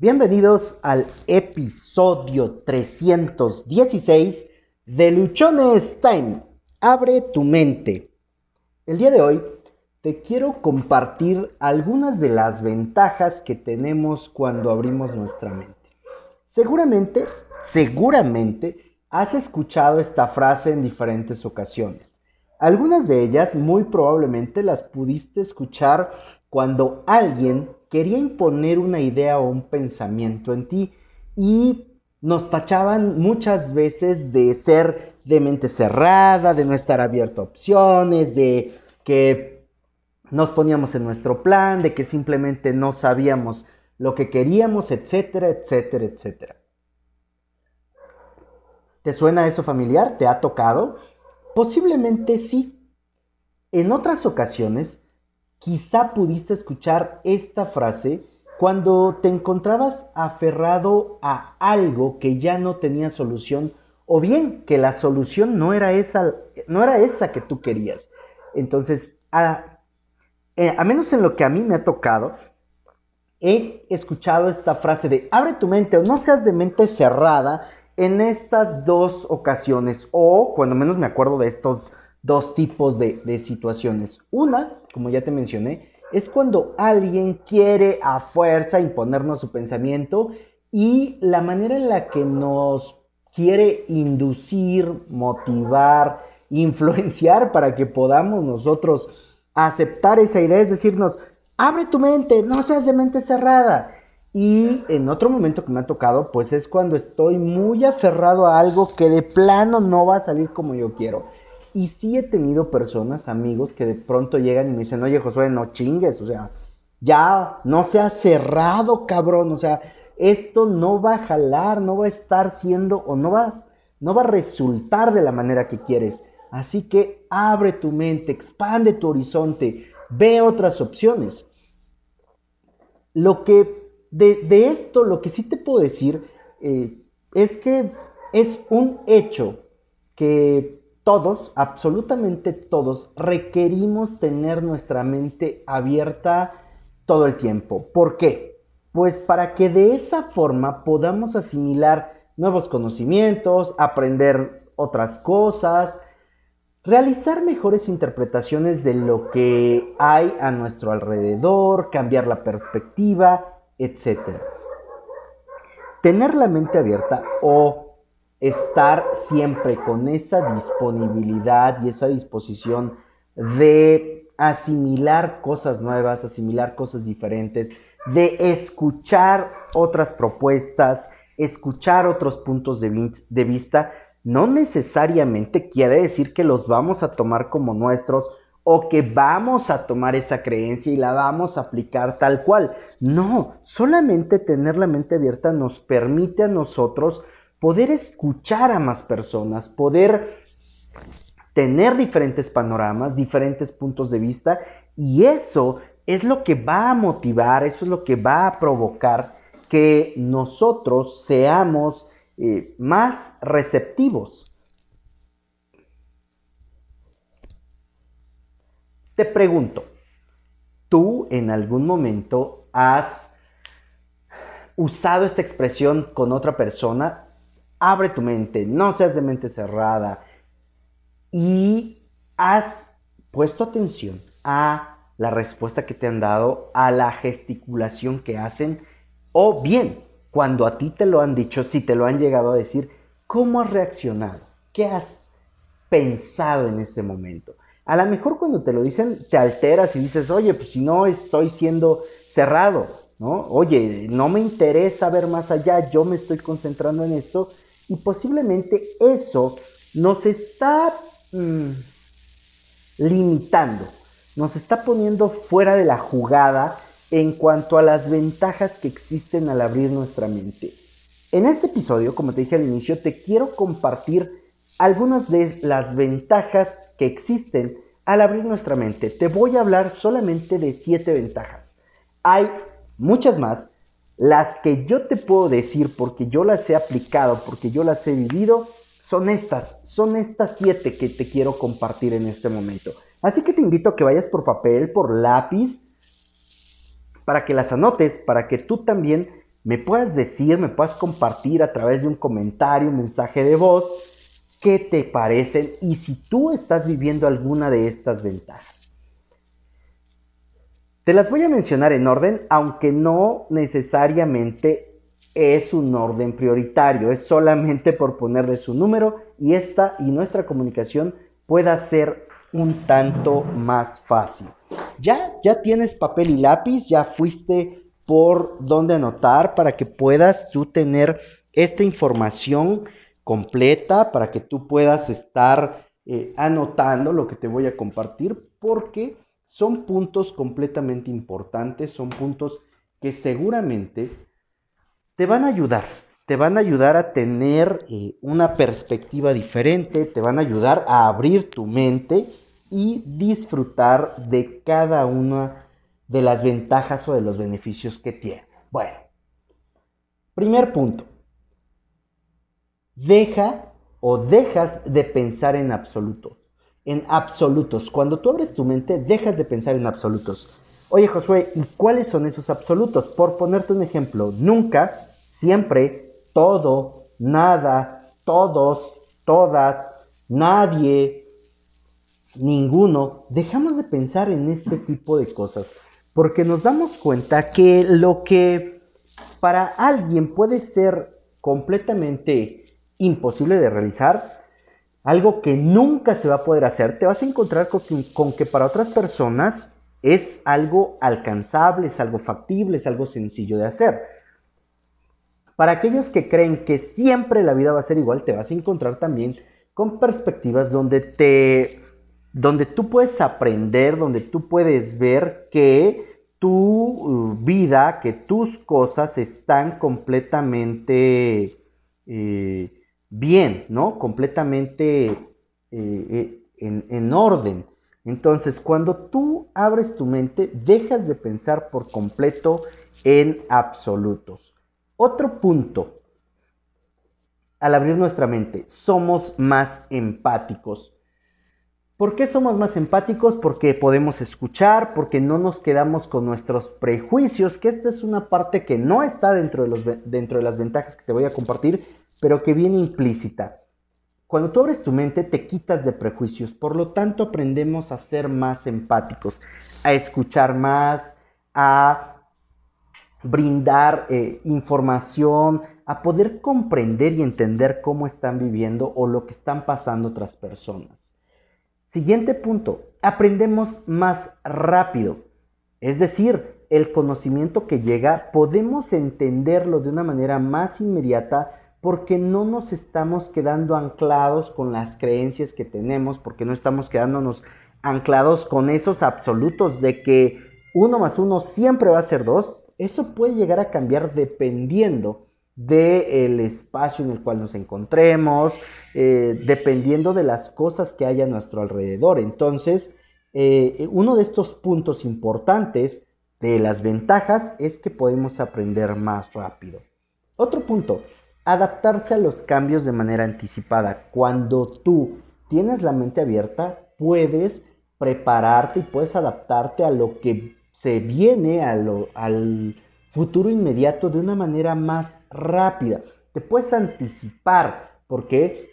Bienvenidos al episodio 316 de Luchones Time. Abre tu mente. El día de hoy te quiero compartir algunas de las ventajas que tenemos cuando abrimos nuestra mente. Seguramente, seguramente has escuchado esta frase en diferentes ocasiones. Algunas de ellas muy probablemente las pudiste escuchar cuando alguien quería imponer una idea o un pensamiento en ti y nos tachaban muchas veces de ser de mente cerrada, de no estar abierto a opciones, de que nos poníamos en nuestro plan, de que simplemente no sabíamos lo que queríamos, etcétera, etcétera, etcétera. ¿Te suena eso familiar? ¿Te ha tocado? Posiblemente sí. En otras ocasiones Quizá pudiste escuchar esta frase cuando te encontrabas aferrado a algo que ya no tenía solución o bien que la solución no era esa, no era esa que tú querías. Entonces, a, eh, a menos en lo que a mí me ha tocado, he escuchado esta frase de abre tu mente o no seas de mente cerrada en estas dos ocasiones o cuando menos me acuerdo de estos dos tipos de, situaciones. Una como ya te mencioné, es cuando alguien quiere a fuerza imponernos su pensamiento y la manera en la que nos quiere inducir, motivar, influenciar para que podamos nosotros aceptar esa idea, es decirnos, abre tu mente, no seas de mente cerrada. Y en otro momento que me ha tocado, pues es cuando estoy muy aferrado a algo que de plano no va a salir como yo quiero. Y sí he tenido personas, amigos, que de pronto llegan y me dicen, oye Josué, no chingues, o sea, ya no se ha cerrado, cabrón, o sea, esto no va a jalar, no va a estar siendo o no va, no va a resultar de la manera que quieres. Así que abre tu mente, expande tu horizonte, ve otras opciones. Lo que de, esto, lo que sí te puedo decir eh, es que es un hecho que todos, absolutamente todos, requerimos tener nuestra mente abierta todo el tiempo. ¿Por qué? Pues para que de esa forma podamos asimilar nuevos conocimientos, aprender otras cosas, realizar mejores interpretaciones de lo que hay a nuestro alrededor, cambiar la perspectiva, etc. Tener la mente abierta o estar siempre con esa disponibilidad y esa disposición de asimilar cosas nuevas, asimilar cosas diferentes, de escuchar otras propuestas, escuchar otros puntos de, de, vista, no necesariamente quiere decir que los vamos a tomar como nuestros o que vamos a tomar esa creencia y la vamos a aplicar tal cual. No, solamente tener la mente abierta nos permite a nosotros poder escuchar a más personas, poder tener diferentes panoramas, diferentes puntos de vista, y eso es lo que va a motivar, eso es lo que va a provocar que nosotros seamos eh, más receptivos. Te pregunto, ¿tú en algún momento has usado esta expresión con otra persona? Abre tu mente, no seas de mente cerrada y has puesto atención a la respuesta que te han dado, a la gesticulación que hacen, o bien, cuando a ti te lo han dicho, si te lo han llegado a decir, ¿cómo has reaccionado? ¿Qué has pensado en ese momento? A lo mejor cuando te lo dicen, te alteras y dices, oye, pues si no estoy siendo cerrado, ¿no? Oye, no me interesa ver más allá, yo me estoy concentrando en esto y posiblemente eso nos está mm, limitando, nos está poniendo fuera de la jugada en cuanto a las ventajas que existen al abrir nuestra mente. En este episodio, como te dije al inicio, te quiero compartir algunas de las ventajas que existen al abrir nuestra mente. Te voy a hablar solamente de siete ventajas. Hay muchas más, las que yo te puedo decir porque yo las he aplicado, porque yo las he vivido, son estas, son estas siete que te quiero compartir en este momento. Así que te invito a que vayas por papel, por lápiz, para que las anotes, para que tú también me puedas decir, me puedas compartir a través de un comentario, un mensaje de voz, qué te parecen y si tú estás viviendo alguna de estas ventajas. Te las voy a mencionar en orden, aunque no necesariamente es un orden prioritario, es solamente por ponerle su número y esta y nuestra comunicación pueda ser un tanto más fácil. Ya, ya tienes papel y lápiz, ya fuiste por dónde anotar para que puedas tú tener esta información completa, para que tú puedas estar eh, anotando lo que te voy a compartir, porque son puntos completamente importantes, son puntos que seguramente te van a ayudar, te van a ayudar a tener eh, una perspectiva diferente, te van a ayudar a abrir tu mente y disfrutar de cada una de las ventajas o de los beneficios que tiene. Bueno, primer punto, deja o dejas de pensar en absoluto en absolutos. Cuando tú abres tu mente, dejas de pensar en absolutos. Oye Josué, ¿y cuáles son esos absolutos? Por ponerte un ejemplo, nunca, siempre, todo, nada, todos, todas, nadie, ninguno, dejamos de pensar en este tipo de cosas porque nos damos cuenta que lo que para alguien puede ser completamente imposible de realizar, algo que nunca se va a poder hacer, te vas a encontrar con que, para otras personas es algo alcanzable, es algo factible, es algo sencillo de hacer. Para aquellos que creen que siempre la vida va a ser igual, te vas a encontrar también con perspectivas donde te donde tú puedes aprender, donde tú puedes ver que tu uh, vida, que tus cosas están completamente eh, bien, ¿no? Completamente eh, eh, en, orden. Entonces, cuando tú abres tu mente, dejas de pensar por completo en absolutos. Otro punto, al abrir nuestra mente, somos más empáticos. ¿Por qué somos más empáticos? Porque podemos escuchar, porque no nos quedamos con nuestros prejuicios, que esta es una parte que no está dentro de, los, dentro de las ventajas que te voy a compartir, pero que viene implícita. Cuando tú abres tu mente te quitas de prejuicios, por lo tanto aprendemos a ser más empáticos, a escuchar más, a brindar eh, información, a poder comprender y entender cómo están viviendo o lo que están pasando otras personas. Siguiente punto, aprendemos más rápido. Es decir, el conocimiento que llega podemos entenderlo de una manera más inmediata porque no nos estamos quedando anclados con las creencias que tenemos, porque no estamos quedándonos anclados con esos absolutos de que uno más uno siempre va a ser dos. Eso puede llegar a cambiar dependiendo del espacio en el cual nos encontremos, eh, dependiendo de las cosas que haya a nuestro alrededor. Entonces, eh, uno de estos puntos importantes de las ventajas es que podemos aprender más rápido. Otro punto, adaptarse a los cambios de manera anticipada. Cuando tú tienes la mente abierta, puedes prepararte y puedes adaptarte a lo que se viene, al futuro inmediato de una manera más rápida. Te puedes anticipar. ¿Por qué?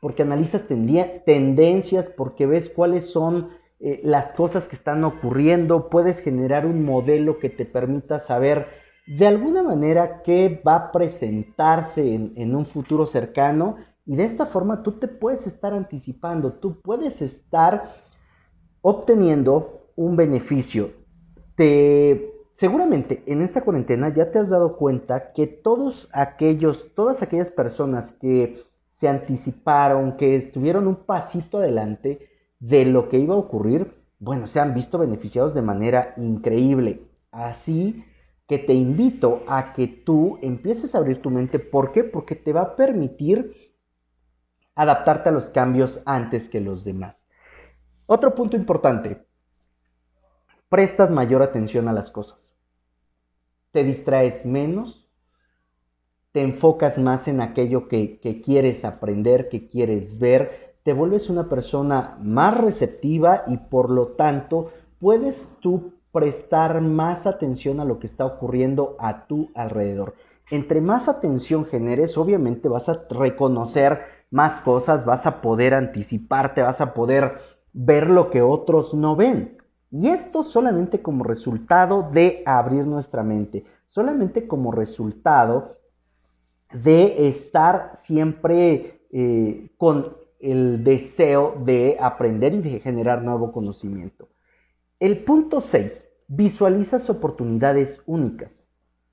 Porque analizas tendencias, porque ves cuáles son eh, las cosas que están ocurriendo, puedes generar un modelo que te permita saber de alguna manera que va a presentarse en, un futuro cercano y de esta forma tú te puedes estar anticipando, tú puedes estar obteniendo un beneficio. Te, seguramente en esta cuarentena ya te has dado cuenta que todos aquellos, todas aquellas personas que se anticiparon, que estuvieron un pasito adelante de lo que iba a ocurrir, bueno, se han visto beneficiados de manera increíble. Así que te invito a que tú empieces a abrir tu mente. ¿Por qué? Porque te va a permitir adaptarte a los cambios antes que los demás. Otro punto importante, prestas mayor atención a las cosas. Te distraes menos, te enfocas más en aquello que, quieres aprender, que quieres ver, te vuelves una persona más receptiva y por lo tanto puedes tú prestar más atención a lo que está ocurriendo a tu alrededor. Entre más atención generes, obviamente vas a reconocer más cosas, vas a poder anticiparte, vas a poder ver lo que otros no ven. Y esto solamente como resultado de abrir nuestra mente, solamente como resultado de estar siempre eh, con el deseo de aprender y de generar nuevo conocimiento. El punto 6 visualizas oportunidades únicas.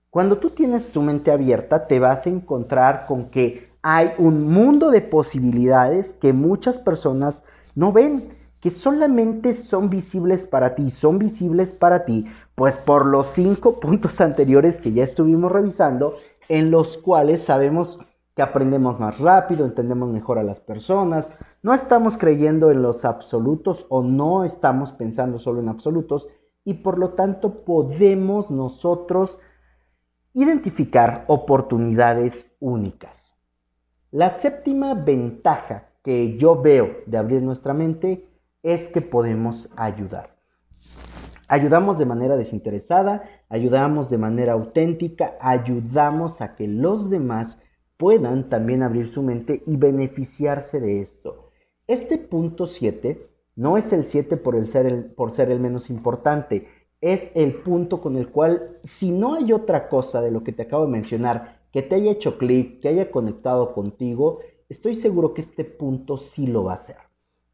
Cuando tú tienes tu mente abierta, te vas a encontrar con que hay un mundo de posibilidades que muchas personas no ven, que solamente son visibles para ti, son visibles para ti, pues por los cinco puntos anteriores que ya estuvimos revisando, en los cuales sabemos que aprendemos más rápido, entendemos mejor a las personas, no estamos creyendo en los absolutos o no estamos pensando solo en absolutos, y por lo tanto podemos nosotros identificar oportunidades únicas. La séptima ventaja que yo veo de abrir nuestra mente es que podemos ayudar. Ayudamos de manera desinteresada, ayudamos de manera auténtica, ayudamos a que los demás puedan también abrir su mente y beneficiarse de esto. Este punto 7 no es el 7 por, ser el, por ser el menos importante, es el punto con el cual, si no hay otra cosa de lo que te acabo de mencionar que te haya hecho clic, que haya conectado contigo, estoy seguro que este punto sí lo va a hacer.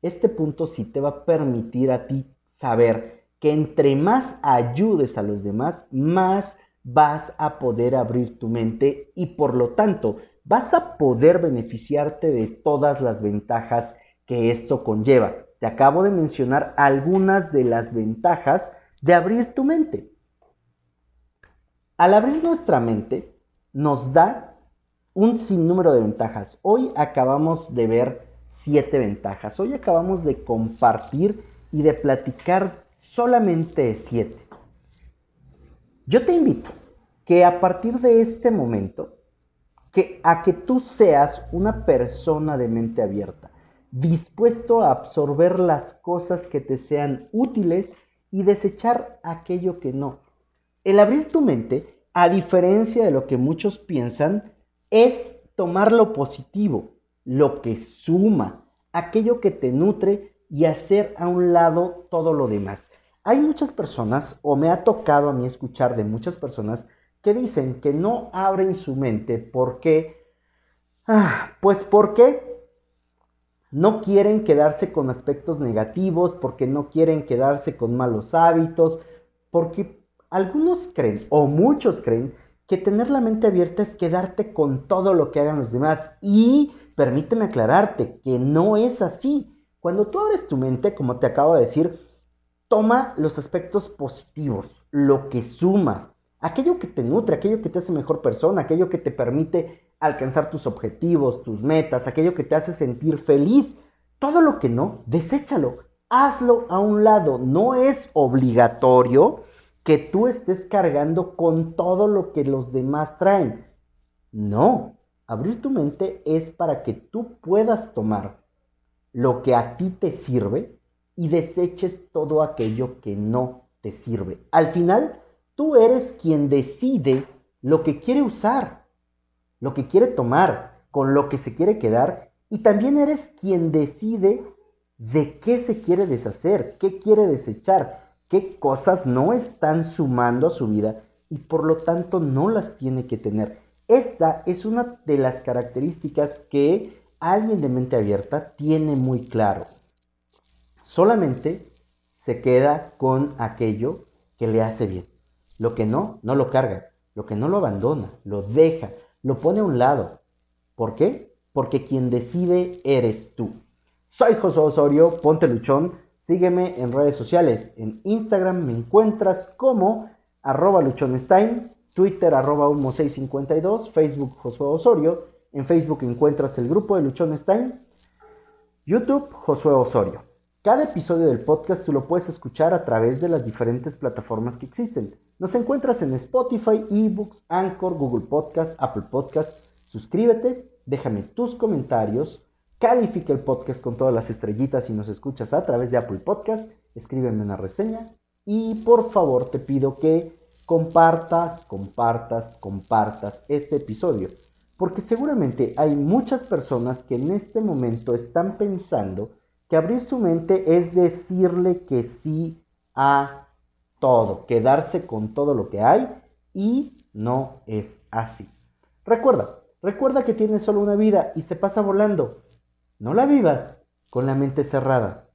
Este punto sí te va a permitir a ti saber que entre más ayudes a los demás, más vas a poder abrir tu mente y por lo tanto vas a poder beneficiarte de todas las ventajas que esto conlleva. Te acabo de mencionar algunas de las ventajas de abrir tu mente. Al abrir nuestra mente, nos da un sinnúmero de ventajas. Hoy acabamos de ver siete ventajas. Hoy acabamos de compartir y de platicar solamente siete. Yo te invito que a partir de este momento, que a que tú seas una persona de mente abierta, dispuesto a absorber las cosas que te sean útiles y desechar aquello que no. El abrir tu mente, a diferencia de lo que muchos piensan, es tomar lo positivo, lo que suma, aquello que te nutre y hacer a un lado todo lo demás. Hay muchas personas, o me ha tocado a mí escuchar de muchas personas, que dicen que no abren su mente porque, ah, pues porque no quieren quedarse con aspectos negativos, porque no quieren quedarse con malos hábitos, porque algunos creen, o muchos creen, que tener la mente abierta es quedarte con todo lo que hagan los demás. Y permíteme aclararte que no es así. Cuando tú abres tu mente, como te acabo de decir, toma los aspectos positivos, lo que suma, aquello que te nutre, aquello que te hace mejor persona, aquello que te permite alcanzar tus objetivos, tus metas, aquello que te hace sentir feliz. Todo lo que no, deséchalo, hazlo a un lado. No es obligatorio que tú estés cargando con todo lo que los demás traen. No, abrir tu mente es para que tú puedas tomar lo que a ti te sirve y deseches todo aquello que no te sirve. Al final, tú eres quien decide lo que quiere usar lo que quiere tomar, con lo que se quiere quedar, y también eres quien decide de qué se quiere deshacer, qué quiere desechar, qué cosas no están sumando a su vida y por lo tanto no las tiene que tener. Esta es una de las características que alguien de mente abierta tiene muy claro. Solamente se queda con aquello que le hace bien. Lo que no, no lo carga. Lo que no lo abandona, lo deja, lo pone a un lado. ¿Por qué? Porque quien decide eres tú. Soy José Osorio, ponte luchón. Sígueme en redes sociales. En Instagram me encuentras como arroba luchonstein, Twitter arroba 652 Facebook Josué Osorio. En Facebook encuentras el grupo de Luchonstein, YouTube Josué Osorio. Cada episodio del podcast tú lo puedes escuchar a través de las diferentes plataformas que existen. Nos encuentras en Spotify, eBooks, Anchor, Google Podcast, Apple Podcast. Suscríbete, déjame tus comentarios, califica el podcast con todas las estrellitas si nos escuchas a través de Apple Podcast, escríbeme una reseña Y por favor te pido que compartas, compartas, compartas este episodio. Porque seguramente hay muchas personas que en este momento están pensando que abrir su mente es decirle que sí a todo, quedarse con todo lo que hay y no es así. Recuerda, recuerda que tienes solo una vida y se pasa volando. No la vivas con la mente cerrada.